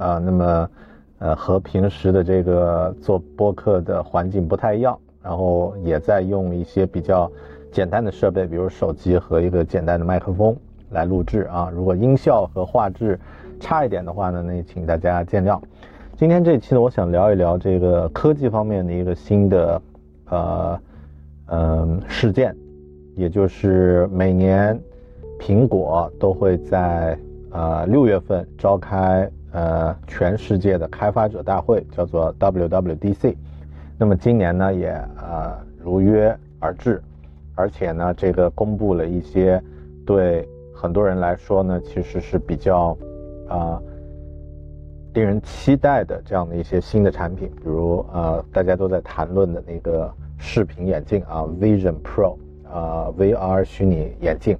啊，那么，呃，和平时的这个做播客的环境不太一样，然后也在用一些比较简单的设备，比如手机和一个简单的麦克风来录制啊。如果音效和画质差一点的话呢，那请大家见谅。今天这期呢，我想聊一聊这个科技方面的一个新的呃嗯事件，也就是每年苹果都会在呃六月份召开。呃，全世界的开发者大会叫做 WWDC，那么今年呢也呃如约而至，而且呢这个公布了一些对很多人来说呢其实是比较啊令人期待的这样的一些新的产品，比如呃大家都在谈论的那个视频眼镜啊 Vision Pro 啊 VR 虚拟眼镜。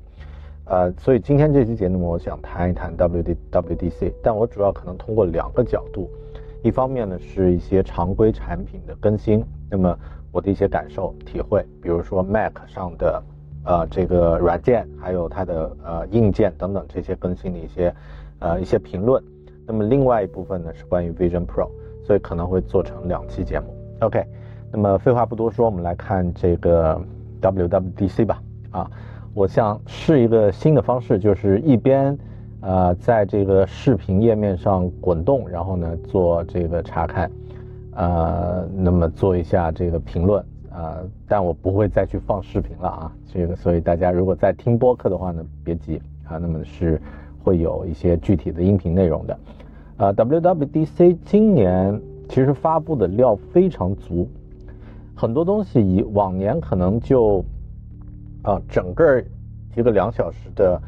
呃，所以今天这期节目，我想谈一谈 WD WDC，但我主要可能通过两个角度，一方面呢是一些常规产品的更新，那么我的一些感受体会，比如说 Mac 上的呃这个软件，还有它的呃硬件等等这些更新的一些呃一些评论，那么另外一部分呢是关于 Vision Pro，所以可能会做成两期节目。OK，那么废话不多说，我们来看这个 WWDC 吧，啊。我想试一个新的方式，就是一边，呃，在这个视频页面上滚动，然后呢做这个查看，呃，那么做一下这个评论，啊，但我不会再去放视频了啊，这个，所以大家如果在听播客的话呢，别急啊，那么是会有一些具体的音频内容的，呃，WWDC 今年其实发布的料非常足，很多东西以往年可能就。啊，整个一个两小时的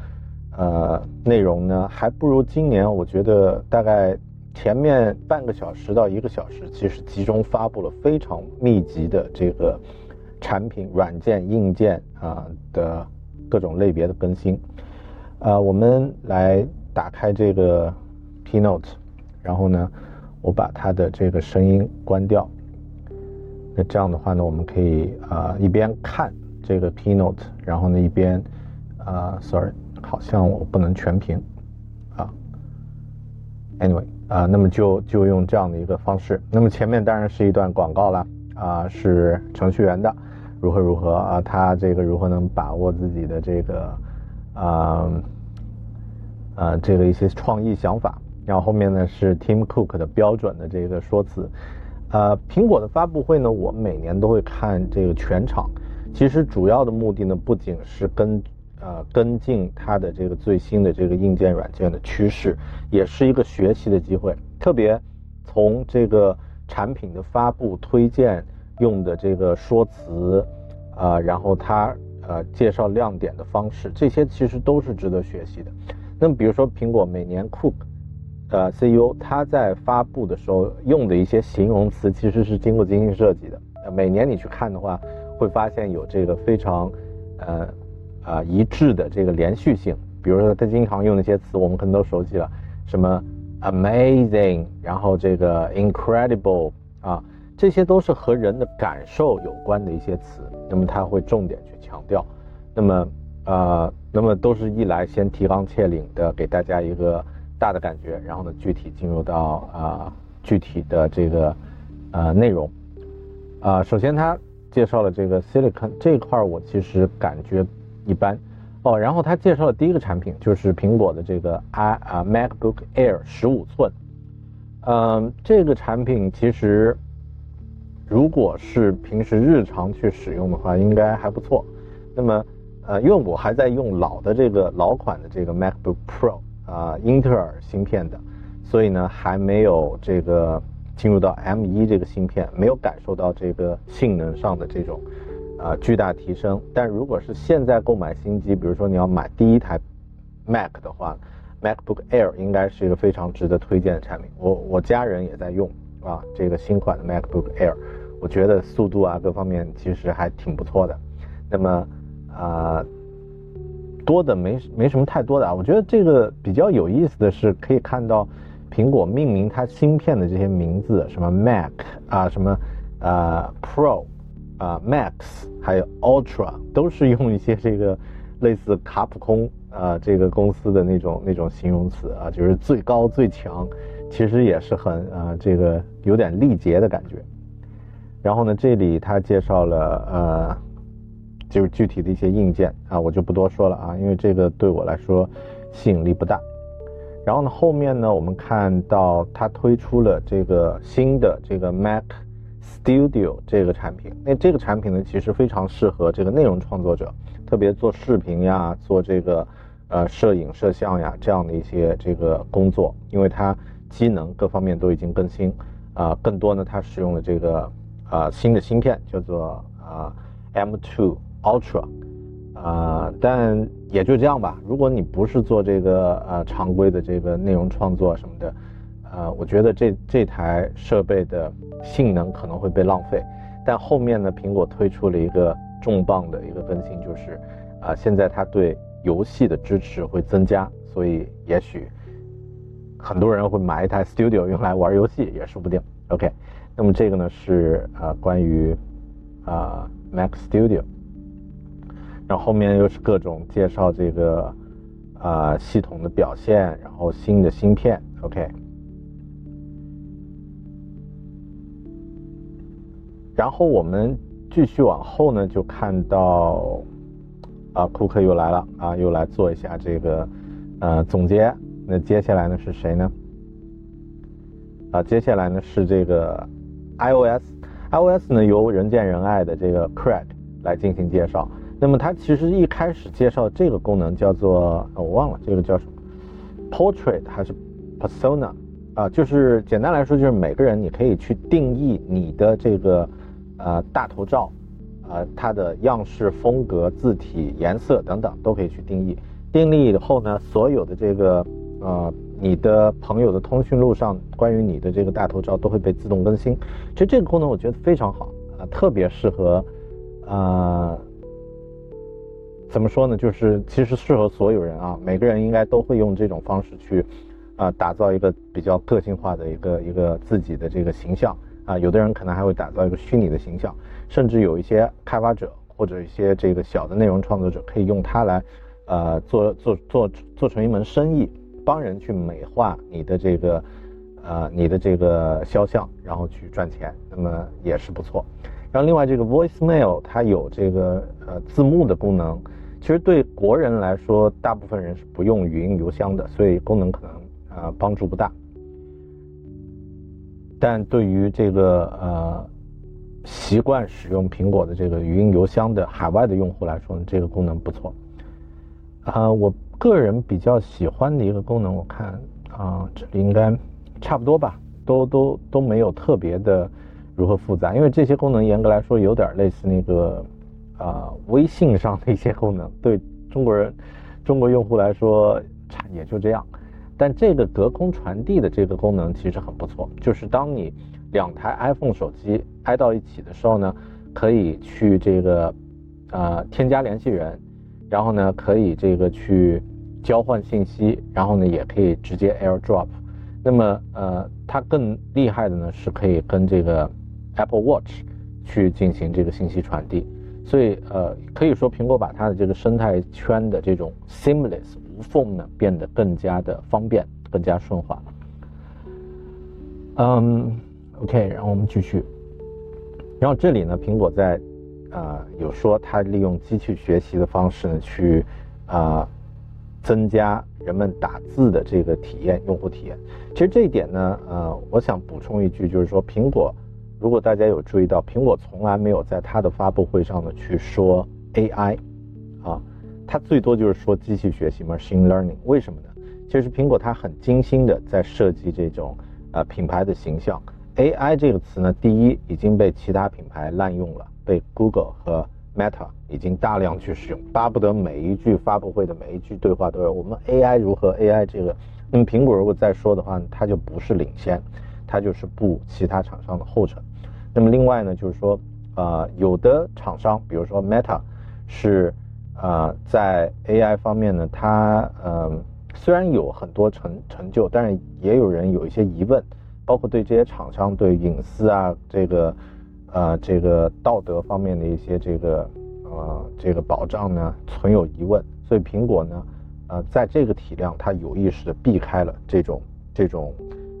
呃内容呢，还不如今年。我觉得大概前面半个小时到一个小时，其实集中发布了非常密集的这个产品、软件、硬件啊的各种类别的更新。呃，我们来打开这个 Keynote，然后呢，我把它的这个声音关掉。那这样的话呢，我们可以啊一边看。这个 keynote，然后呢一边，啊，sorry，好像我不能全屏，啊，anyway，啊，那么就就用这样的一个方式。那么前面当然是一段广告了，啊，是程序员的，如何如何啊，他这个如何能把握自己的这个，啊，啊，这个一些创意想法。然后后面呢是 Tim Cook 的标准的这个说辞，呃，苹果的发布会呢，我每年都会看这个全场。其实主要的目的呢，不仅是跟呃跟进它的这个最新的这个硬件软件的趋势，也是一个学习的机会。特别从这个产品的发布、推荐用的这个说辞，啊，然后它呃介绍亮点的方式，这些其实都是值得学习的。那么比如说苹果每年 Cook，呃 CEO 他在发布的时候用的一些形容词，其实是经过精心设计的。每年你去看的话。会发现有这个非常，呃，啊一致的这个连续性。比如说他经常用那些词，我们可能都熟悉了，什么 amazing，然后这个 incredible，啊，这些都是和人的感受有关的一些词。那么他会重点去强调。那么，呃，那么都是一来先提纲挈领的给大家一个大的感觉，然后呢具体进入到啊具体的这个呃内容。啊，首先他。介绍了这个 Silicon 这块儿，我其实感觉一般哦。然后他介绍的第一个产品就是苹果的这个 i 啊 MacBook Air 十五寸。嗯，这个产品其实如果是平时日常去使用的话，应该还不错。那么呃，因为我还在用老的这个老款的这个 MacBook Pro 啊，英特尔芯片的，所以呢还没有这个。进入到 M1 这个芯片，没有感受到这个性能上的这种啊巨大提升。但如果是现在购买新机，比如说你要买第一台 Mac 的话，MacBook Air 应该是一个非常值得推荐的产品。我我家人也在用啊，这个新款的 MacBook Air，我觉得速度啊各方面其实还挺不错的。那么啊，多的没没什么太多的啊。我觉得这个比较有意思的是，可以看到苹果命名它芯片的这些名字，什么 Mac 啊，什么呃 Pro 啊 Max，还有 Ultra，都是用一些这个类似卡普空。啊，这个公司的那种那种形容词啊，就是最高最强，其实也是很啊，这个有点力竭的感觉。然后呢，这里他介绍了呃，就是具体的一些硬件啊，我就不多说了啊，因为这个对我来说吸引力不大。然后呢，后面呢，我们看到它推出了这个新的这个 Mac Studio 这个产品，那这个产品呢，其实非常适合这个内容创作者，特别做视频呀，做这个。呃，摄影、摄像呀，这样的一些这个工作，因为它机能各方面都已经更新，啊，更多呢，它使用了这个啊新的芯片，叫做啊 M2 Ultra，啊，但也就这样吧。如果你不是做这个呃常规的这个内容创作什么的，呃，我觉得这这台设备的性能可能会被浪费。但后面呢，苹果推出了一个重磅的一个更新，就是啊，现在它对游戏的支持会增加，所以也许很多人会买一台 Studio 用来玩游戏也说不定。OK，那么这个呢是呃关于啊 Mac Studio，然后后面又是各种介绍这个啊系统的表现，然后新的芯片。OK，然后我们继续往后呢，就看到。啊，库克又来了啊，又来做一下这个呃总结。那接下来呢是谁呢？啊，接下来呢是这个 iOS，iOS 呢由人见人爱的这个 Craig 来进行介绍。那么它其实一开始介绍这个功能叫做我忘了这个叫什么，Portrait 还是 Persona 啊？就是简单来说就是每个人你可以去定义你的这个呃大头照。呃，它的样式、风格、字体、颜色等等都可以去定义。定义以后呢，所有的这个呃，你的朋友的通讯录上关于你的这个大头照都会被自动更新。其实这个功能我觉得非常好啊，特别适合啊，怎么说呢？就是其实适合所有人啊，每个人应该都会用这种方式去啊，打造一个比较个性化的一个一个自己的这个形象。啊，有的人可能还会打造一个虚拟的形象，甚至有一些开发者或者一些这个小的内容创作者可以用它来，呃，做做做做成一门生意，帮人去美化你的这个，呃，你的这个肖像，然后去赚钱，那么也是不错。然后另外这个 Voicemail 它有这个呃字幕的功能，其实对国人来说，大部分人是不用语音邮箱的，所以功能可能呃帮助不大。但对于这个呃习惯使用苹果的这个语音邮箱的海外的用户来说，呢，这个功能不错。啊，我个人比较喜欢的一个功能，我看啊，这里应该差不多吧，都都都没有特别的如何复杂，因为这些功能严格来说有点类似那个啊微信上的一些功能，对中国人中国用户来说差也就这样。但这个隔空传递的这个功能其实很不错，就是当你两台 iPhone 手机挨到一起的时候呢，可以去这个呃添加联系人，然后呢可以这个去交换信息，然后呢也可以直接 AirDrop。那么呃它更厉害的呢是可以跟这个 Apple Watch 去进行这个信息传递，所以呃可以说苹果把它的这个生态圈的这种 seamless。无缝呢变得更加的方便，更加顺滑。嗯，OK，然后我们继续。然后这里呢，苹果在啊有说它利用机器学习的方式呢去啊增加人们打字的这个体验，用户体验。其实这一点呢，呃，我想补充一句，就是说苹果，如果大家有注意到，苹果从来没有在它的发布会上呢去说 AI 啊。它最多就是说机器学习 （machine learning），为什么呢？其实苹果它很精心的在设计这种呃品牌的形象。AI 这个词呢，第一已经被其他品牌滥用了，被 Google 和 Meta 已经大量去使用，巴不得每一句发布会的每一句对话都有我们 AI 如何 AI 这个。那么苹果如果再说的话，它就不是领先，它就是步其他厂商的后尘。那么另外呢，就是说，呃，有的厂商，比如说 Meta，是呃在 AI 方面呢，它嗯虽然有很多成成就，但是也有人有一些疑问，包括对这些厂商对隐私啊这个呃这个道德方面的一些这个呃这个保障呢存有疑问，所以苹果呢。呃，在这个体量，它有意识的避开了这种这种，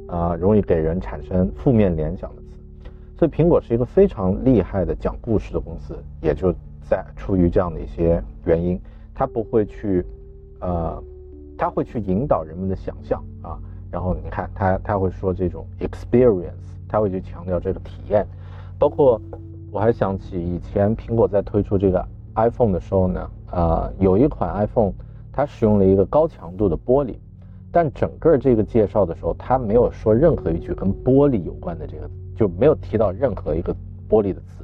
啊，容易给人产生负面联想的。所以，苹果是一个非常厉害的讲故事的公司，也就在出于这样的一些原因，它不会去，呃，它会去引导人们的想象啊。然后你看，它它会说这种 experience，它会去强调这个体验。包括我还想起以前苹果在推出这个 iPhone 的时候呢，呃，有一款 iPhone。它使用了一个高强度的玻璃，但整个这个介绍的时候，它没有说任何一句跟玻璃有关的这个，就没有提到任何一个玻璃的词，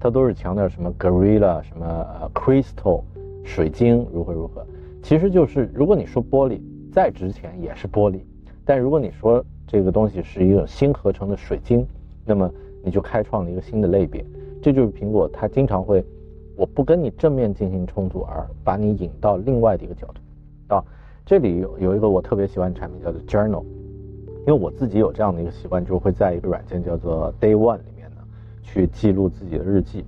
它都是强调什么 gorilla 什么 crystal 水晶如何如何，其实就是如果你说玻璃再值钱也是玻璃，但如果你说这个东西是一个新合成的水晶，那么你就开创了一个新的类别，这就是苹果它经常会。我不跟你正面进行冲突，而把你引到另外的一个角度。啊，这里有有一个我特别喜欢的产品叫做 Journal，因为我自己有这样的一个习惯，就会在一个软件叫做 Day One 里面呢，去记录自己的日记。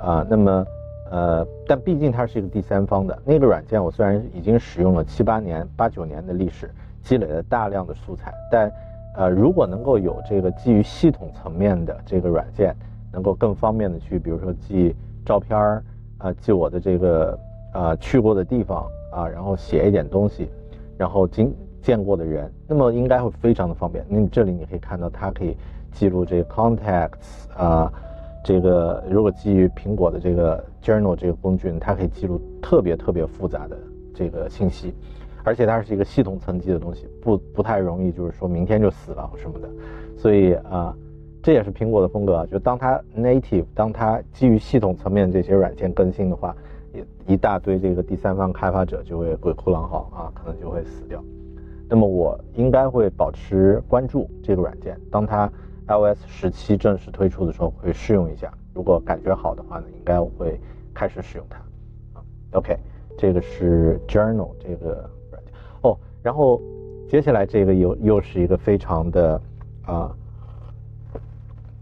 啊，那么呃，但毕竟它是一个第三方的那个软件，我虽然已经使用了七八年、八九年的历史，积累了大量的素材，但呃，如果能够有这个基于系统层面的这个软件，能够更方便的去，比如说记。照片儿啊，记我的这个啊去过的地方啊，然后写一点东西，然后经见过的人，那么应该会非常的方便。那你这里你可以看到，它可以记录这个 contacts 啊，这个如果基于苹果的这个 journal 这个工具，它可以记录特别特别复杂的这个信息，而且它是一个系统层级的东西，不不太容易就是说明天就死了什么的，所以啊。这也是苹果的风格，就当它 native，当它基于系统层面这些软件更新的话，一一大堆这个第三方开发者就会鬼哭狼嚎啊，可能就会死掉。那么我应该会保持关注这个软件，当它 iOS 十七正式推出的时候会试用一下，如果感觉好的话呢，应该我会开始使用它。，OK，这个是 Journal 这个软件哦，然后接下来这个又又是一个非常的啊。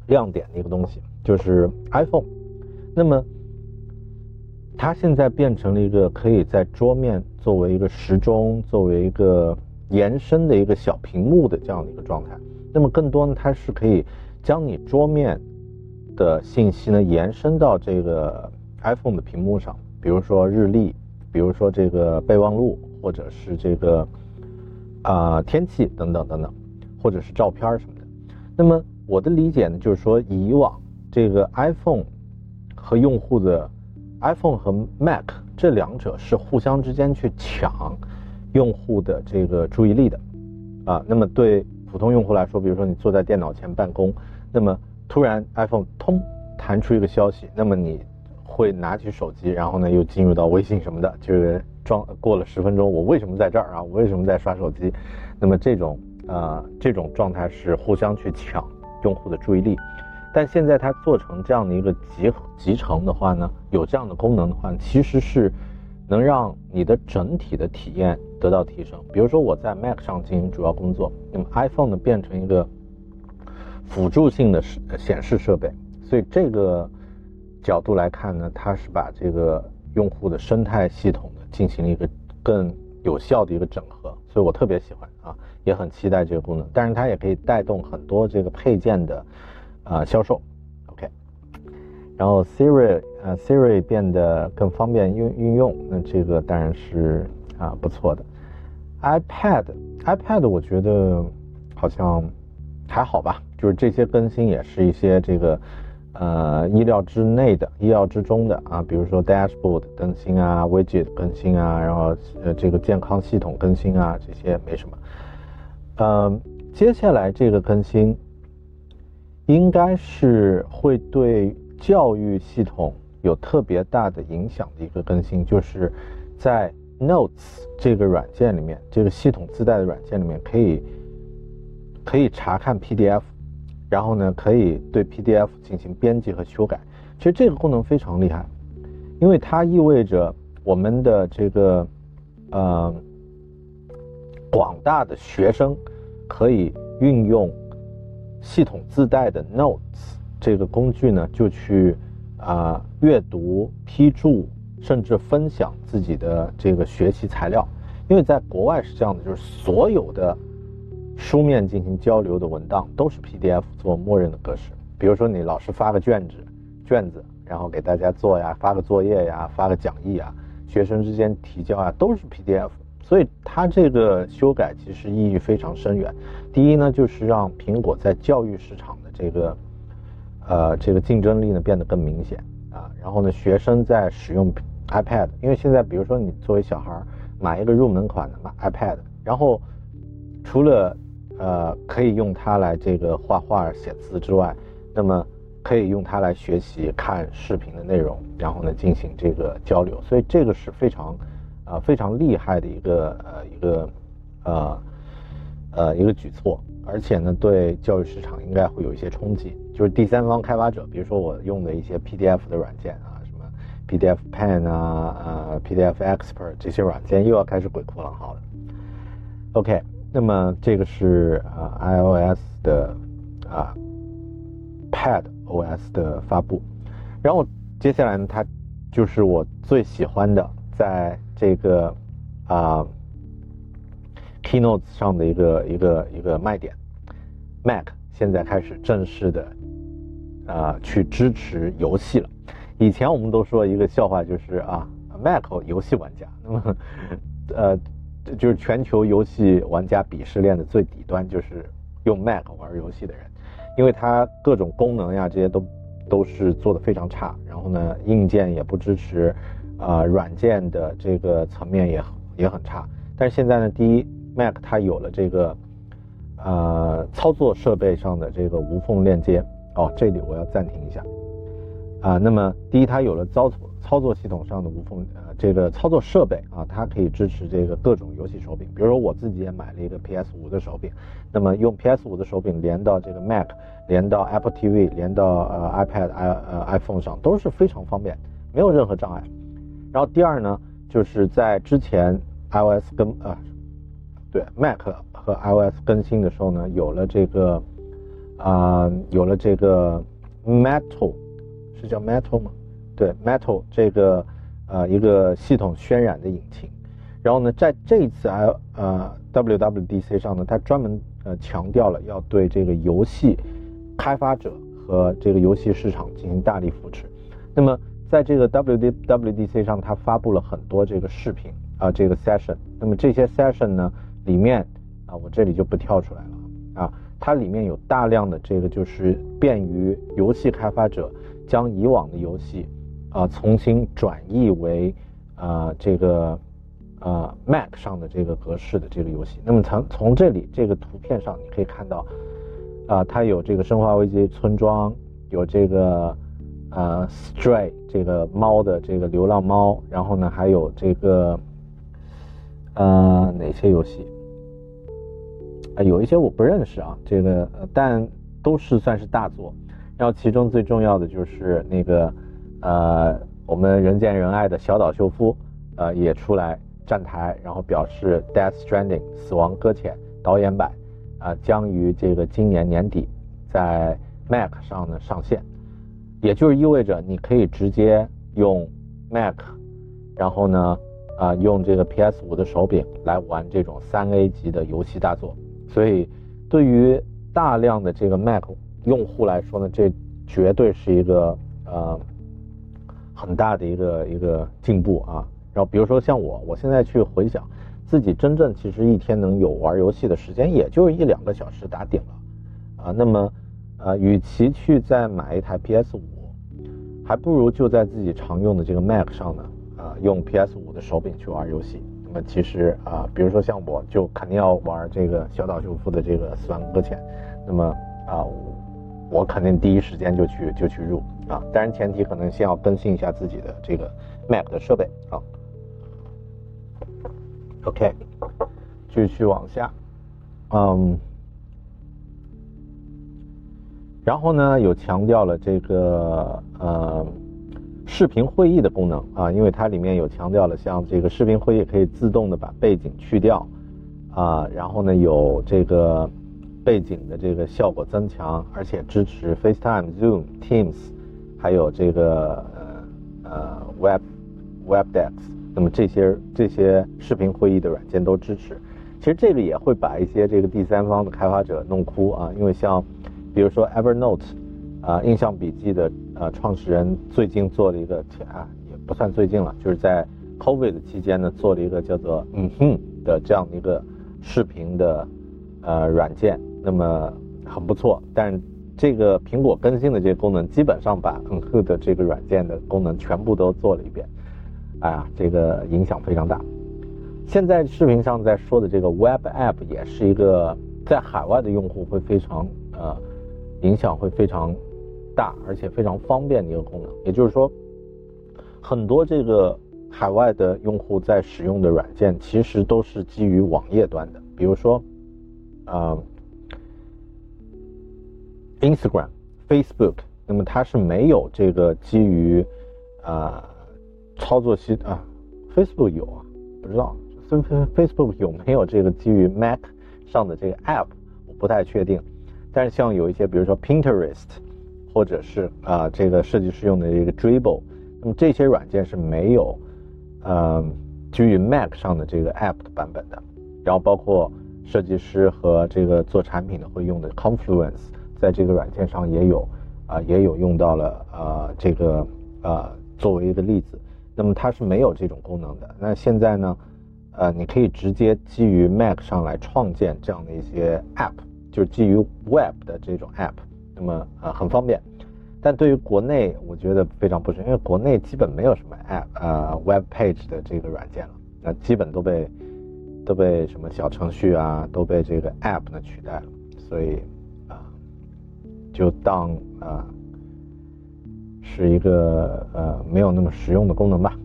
亮点的一个东西就是 iPhone，那么它现在变成了一个可以在桌面作为一个时钟、作为一个延伸的一个小屏幕的这样的一个状态。那么更多呢，它是可以将你桌面的信息呢延伸到这个 iPhone 的屏幕上，比如说日历，比如说这个备忘录，或者是这个啊天气等等等等，或者是照片什么的。那么我的理解呢，就是说，以往这个 iPhone 和用户的 iPhone 和 Mac 这两者是互相之间去抢用户的这个注意力的啊。那么对普通用户来说，比如说你坐在电脑前办公，那么突然 iPhone 通弹出一个消息，那么你会拿起手机，然后呢又进入到微信什么的，就是装过了十分钟，我为什么在这儿啊？我为什么在刷手机？那么这种啊这种状态是互相去抢。用户的注意力，但现在它做成这样的一个集集成的话呢，有这样的功能的话，其实是能让你的整体的体验得到提升。比如说我在 Mac 上进行主要工作，那么 iPhone 呢变成一个辅助性的显示设备，所以这个角度来看呢，它是把这个用户的生态系统呢进行了一个更有效的一个整合，所以我特别喜欢啊。也很期待这个功能，但是它也可以带动很多这个配件的啊销售。然后 Siri 呃 Siri 变得更方便运运用，那这个当然是啊不错的。iPad iPad 我觉得好像还好吧，就是这些更新也是一些这个呃意料之内的、意料之中的啊，比如说 Dashboard 更新啊，Widget 更新啊，然后呃这个健康系统更新啊，这些没什么。嗯，接下来这个更新应该是会对教育系统有特别大的影响的一个更新，就是在 Notes 这个软件里面，这个系统自带的软件里面可以可以查看 PDF，然后呢可以对 PDF 进行编辑和修改。其实这个功能非常厉害，因为它意味着我们的这个呃广大的学生可以运用系统自带的 Notes 这个工具呢，就去啊阅读、批注。甚至分享自己的这个学习材料，因为在国外是这样的，就是所有的书面进行交流的文档都是 PDF 做默认的格式。比如说你老师发个卷子，卷子，然后给大家做呀，发个作业呀，发个讲义啊，学生之间提交啊，都是 PDF。所以它这个修改其实意义非常深远。第一呢，就是让苹果在教育市场的这个呃这个竞争力呢变得更明显啊。然后呢，学生在使用。iPad，因为现在比如说你作为小孩买一个入门款的买 iPad，然后除了呃可以用它来这个画画写字之外，那么可以用它来学习看视频的内容，然后呢进行这个交流，所以这个是非常啊非常厉害的一个呃一个呃呃一个举措，而且呢对教育市场应该会有一些冲击，就是第三方开发者，比如说我用的一些 PDF 的软件啊。什么 PDF Pen 啊，呃，PDF Expert 这些软件又要开始鬼哭狼嚎了。OK，那么这个是啊 iOS 的啊 Pad OS 的发布，然后接下来呢，它就是我最喜欢的，在这个啊 Keynotes 上的一个一个一个卖点，Mac 现在开始正式的啊去支持游戏了。以前我们都说一个笑话，就是啊，Mac 游戏玩家，那么，呃，就是全球游戏玩家鄙视链的最底端，就是用 Mac 玩游戏的人，因为它各种功能呀，这些都都是做的非常差，然后呢，硬件也不支持，啊，软件的这个层面也也很差。但是现在呢，第一，Mac 它有了这个，呃，操作设备上的这个无缝链接。哦，这里我要暂停一下。啊，那么第一，它有了操作操作系统上的无缝呃这个操作设备啊，它可以支持这个各种游戏手柄。比如说我自己也买了一个 PS 五的手柄，那么用 PS 五的手柄连到这个 Mac，连到 Apple TV，连到呃 iPad i 呃 iPhone 上都是非常方便，没有任何障碍。然后第二呢，就是在之前 iOS 跟呃对 Mac 和 iOS 更新的时候呢，有了这个啊有了这个 Metal。是叫 Metal 吗？对，Metal 这个呃一个系统渲染的引擎，然后呢，在这一次 I 呃 WWDC 上呢，它专门呃强调了要对这个游戏开发者和这个游戏市场进行大力扶持。那么在这个 WWDC 上，它发布了很多这个视频啊，这个 session。那么这些 session 呢，里面啊，我这里就不跳出来了啊，它里面有大量的这个就是便于游戏开发者。将以往的游戏，啊，重新转译为，啊，这个，呃，Mac 上的这个格式的这个游戏。那么从从这里这个图片上，你可以看到，啊，它有这个《生化危机：村庄》，有这个，呃，Stray 这个猫的这个流浪猫，然后呢，还有这个，呃，哪些游戏？啊，有一些我不认识啊，这个，但都是算是大作。然后其中最重要的就是那个，呃，我们人见人爱的小岛秀夫，呃，也出来站台，然后表示《Death Stranding》死亡搁浅导演版，啊，将于这个今年年底在 Mac 上呢上线，也就是意味着你可以直接用 Mac，然后呢，啊，用这个 PS 五的手柄来玩这种三 A 级的游戏大作，所以对于大量的这个 Mac。用户来说呢，这绝对是一个呃很大的一个一个进步啊。然后比如说像我，我现在去回想自己真正其实一天能有玩游戏的时间，也就一两个小时打顶了啊。那么呃，与其去再买一台 PS 五，还不如就在自己常用的这个 Mac 上呢用 PS 五的手柄去玩游戏。那么其实啊，比如说像我就肯定要玩这个小岛秀夫的这个《死亡搁浅》，那么啊。我肯定第一时间就去就去入啊。当然前提可能先要更新一下自己的这个 Mac 的设备啊。OK，继续往下，嗯，然后呢，有强调了这个呃视频会议的功能啊，因为它里面有强调了，像这个视频会议可以自动的把背景去掉啊，然后呢有这个背景的这个效果增强，而且支持 FaceTime、Zoom、Teams，还有这个呃 Web WebEx。那么这些这些视频会议的软件都支持，其实这个也会把一些这个第三方的开发者弄哭啊，因为像比如说 Evernote 啊，印象笔记的呃创始人最近做了一个啊，也不算最近了，就是在 COVID 期间呢做了一个叫做嗯哼的这样的一个视频的呃软件，那么很不错，但这个苹果更新的这些功能基本上把嗯哼的这个软件的功能全部都做了一遍。哎呀，这个影响非常大。现在视频上在说的这个 Web App 也是一个在海外的用户会非常呃影响会非常大，而且非常方便的一个功能。也就是说，很多这个海外的用户在使用的软件其实都是基于网页端的，比如说啊 Instagram、Facebook，那么它是没有这个基于啊。操作系啊，Facebook 有啊，不知道，Facebook 有没有这个基于 Mac 上的这个 App，我不太确定。但是像有一些，比如说 Pinterest，或者是啊这个设计师用的一个 Dribble，那么这些软件是没有呃基于 Mac 上的这个 App 的版本的。然后包括设计师和这个做产品的会用的 Confluence，在这个软件上也有啊也有用到了呃这个呃作为一个例子。那么它是没有这种功能的。那现在呢，呃，你可以直接基于 Mac 上来创建这样的一些 App，就是基于 Web 的这种 App。那么呃很方便。但对于国内，我觉得非常不适，因为国内基本没有什么 App，呃，Web Page 的这个软件了。那基本都被都被什么小程序啊，都被这个 App 呢取代了。所以啊，就当啊。是一个呃没有那么实用的功能吧。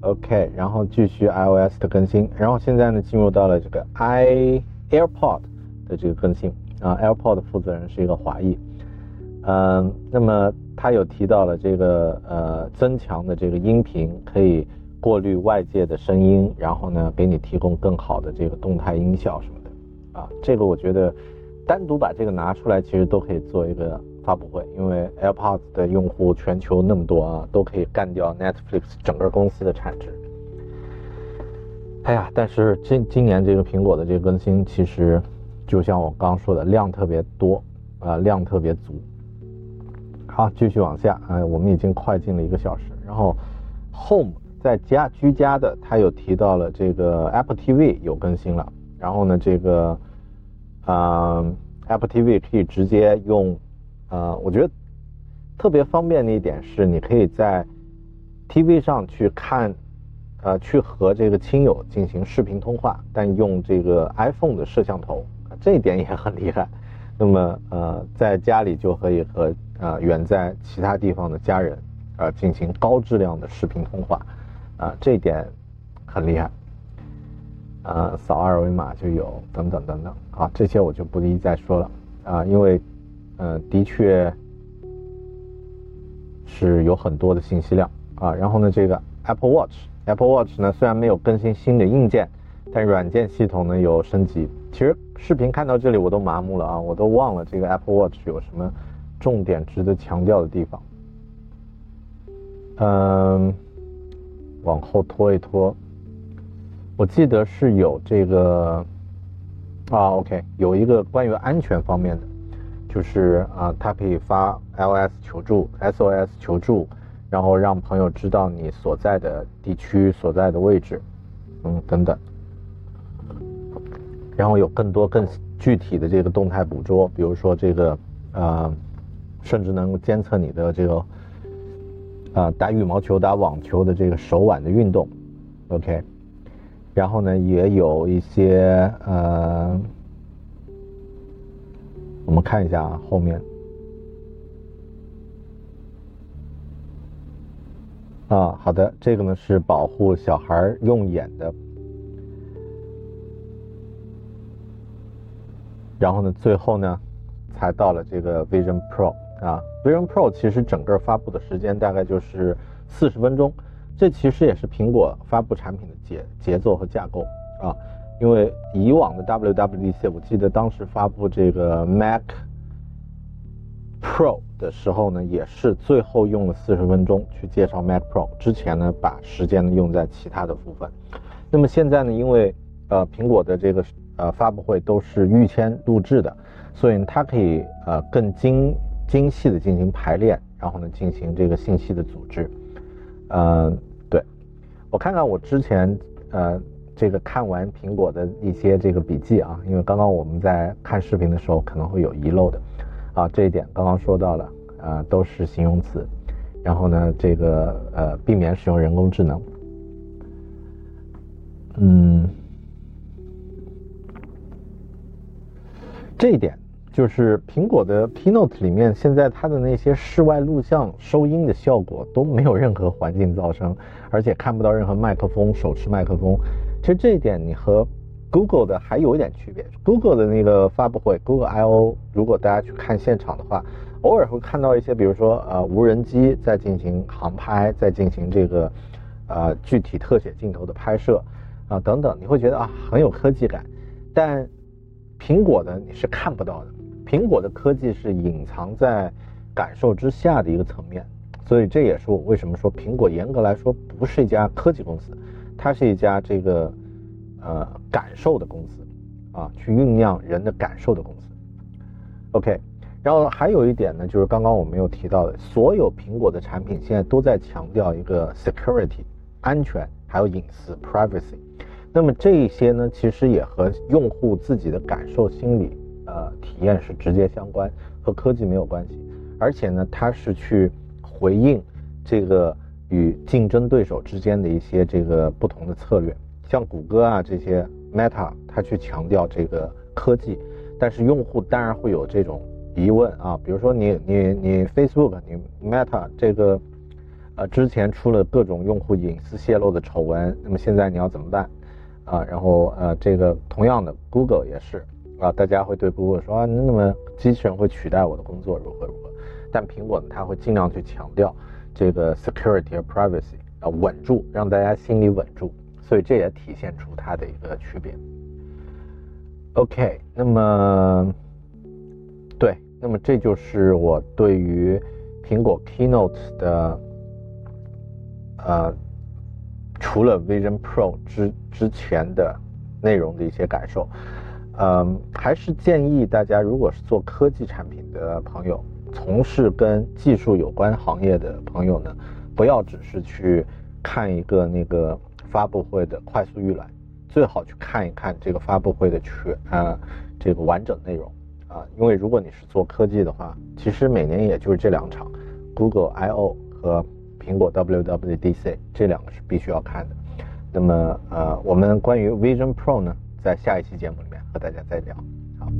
OK，然后继续 iOS 的更新，然后现在呢进入到了这个 i AirPod 的这个更新啊，AirPods 的负责人是一个华裔，嗯，那么他有提到了这个呃增强的这个音频可以过滤外界的声音，然后呢给你提供更好的这个动态音效什么的啊，这个我觉得单独把这个拿出来其实都可以做一个。发布会，因为 AirPods 的用户全球那么多啊，都可以干掉 Netflix 整个公司的产值。哎呀，但是今今年这个苹果的这个更新，其实就像我刚刚说的，量特别多啊，量特别足。好，继续往下，哎，我们已经快进了一个小时。然后 Home 在家居家的，他有提到了这个 Apple TV 有更新了。然后呢，这个啊 Apple TV 可以直接用。呃，我觉得特别方便的一点是，你可以在 TV 上去看，呃，去和这个亲友进行视频通话，但用这个 iPhone 的摄像头，这一点也很厉害。那么，呃，在家里就可以和呃远在其他地方的家人，呃，进行高质量的视频通话，啊，这一点很厉害。呃，扫二维码就有，等等等等，啊，这些我就不一再说了，啊，因为。呃，的确是有很多的信息量啊。然后呢，这个 Apple Watch，Apple Watch 呢虽然没有更新新的硬件，但软件系统呢有升级。其实视频看到这里我都麻木了啊，我都忘了这个 Apple Watch 有什么重点值得强调的地方。嗯，往后拖一拖，我记得是有这个啊，OK，有一个关于安全方面的。就是啊，它可以发 LS 求助、SOS 求助，然后让朋友知道你所在的地区、所在的位置，嗯，等等。然后有更多更具体的这个动态捕捉，比如说这个啊，甚至能监测你的这个啊打羽毛球、打网球的这个手腕的运动，OK。然后呢，也有一些呃。我们们看一下后面。啊，好的，这个呢是保护小孩用眼的。然后呢，最后呢，才到了这个 Vision Pro 啊，Vision Pro 其实整个发布的时间大概就是四十分钟，这其实也是苹果发布产品的节节奏和架构啊，因为以往的 WWDC，我记得当时发布这个 Mac Pro 的时候呢，也是最后用了四十分钟去介绍 Mac Pro，之前呢把时间呢用在其他的部分，那么现在呢，因为呃苹果的这个。呃，发布会都是预先录制的，所以它可以呃更精精细的进行排练，然后呢进行这个信息的组织。嗯，对，我看看我之前呃这个看完苹果的一些这个笔记啊，因为刚刚我们在看视频的时候可能会有遗漏的。啊，这一点刚刚说到了，呃都是形容词，然后呢这个呃避免使用人工智能，这一点就是苹果的 P Note 里面，现在它的那些室外录像收音的效果都没有任何环境噪声，而且看不到任何麦克风、手持麦克风。其实这一点你和 Google 的还有一点区别。Google 的那个发布会，Google I/O，如果大家去看现场的话，偶尔会看到一些，比如说呃无人机在进行航拍，在进行这个呃具体特写镜头的拍摄啊等等，你会觉得啊很有科技感，但。苹果的你是看不到的，苹果的科技是隐藏在感受之下的一个层面，所以这也是我为什么说苹果严格来说不是一家科技公司，它是一家这个呃感受的公司啊，去酝酿人的感受的公司。OK，然后还有一点呢，就是刚刚我没有提到的，所有苹果的产品现在都在强调一个 security 安全，还有隐私 privacy。那么这一些呢，其实也和用户自己的感受、心理、呃体验是直接相关，和科技没有关系。而且呢，它是去回应这个与竞争对手之间的一些这个不同的策略。像谷歌啊这些 Meta，它去强调这个科技，但是用户当然会有这种疑问啊，比如说你你你 Facebook，你 Meta 这个呃之前出了各种用户隐私泄露的丑闻，那么现在你要怎么办？啊，然后呃，这个同样的，Google 也是啊，大家会对 Google 说啊，那么机器人会取代我的工作，如何如何？但苹果呢，它会尽量去强调这个 security 和 privacy 啊，稳住，让大家心里稳住，所以这也体现出它的一个区别。OK，那么对，那么这就是我对于苹果 Keynote 的呃。除了 Vision Pro 之之前的内容的一些感受，嗯，还是建议大家，如果是做科技产品的朋友，从事跟技术有关行业的朋友呢，不要只是去看一个那个发布会的快速预览，最好去看一看这个发布会的全啊这个完整内容啊，因为如果你是做科技的话，其实每年也就是这两场，Google I/O 和。苹果 WWDC 这两个是必须要看的。那么，呃，我们关于 Vision Pro 呢，在下一期节目里面和大家再聊。好